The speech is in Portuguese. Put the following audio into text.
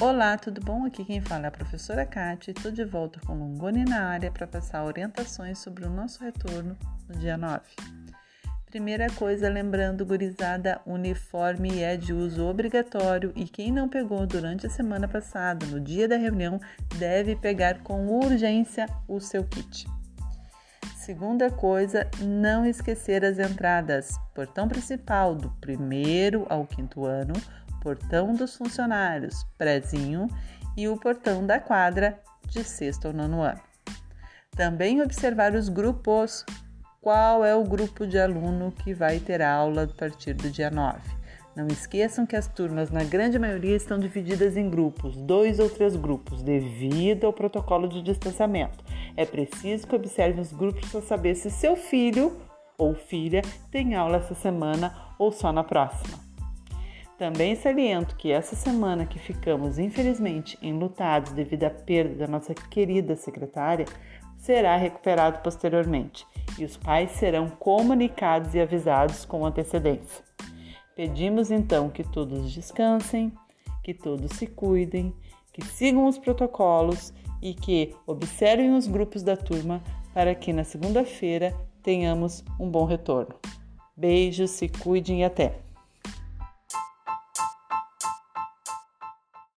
Olá, tudo bom? Aqui quem fala é a professora Kátia. Estou de volta com Longoni na área para passar orientações sobre o nosso retorno no dia 9. Primeira coisa, lembrando, gurizada, uniforme é de uso obrigatório e quem não pegou durante a semana passada, no dia da reunião, deve pegar com urgência o seu kit. Segunda coisa, não esquecer as entradas. Portão principal do primeiro ao quinto ano, portão dos funcionários, prezinho e o portão da quadra de sexto ou nono ano. Também observar os grupos. Qual é o grupo de aluno que vai ter aula a partir do dia 9? Não esqueçam que as turmas, na grande maioria, estão divididas em grupos, dois ou três grupos, devido ao protocolo de distanciamento. É preciso que observe os grupos para saber se seu filho ou filha tem aula essa semana ou só na próxima. Também saliento que essa semana que ficamos, infelizmente, enlutados devido à perda da nossa querida secretária, será recuperado posteriormente e os pais serão comunicados e avisados com antecedência. Pedimos então que todos descansem, que todos se cuidem, que sigam os protocolos e que observem os grupos da turma para que na segunda-feira tenhamos um bom retorno. Beijos, se cuidem e até!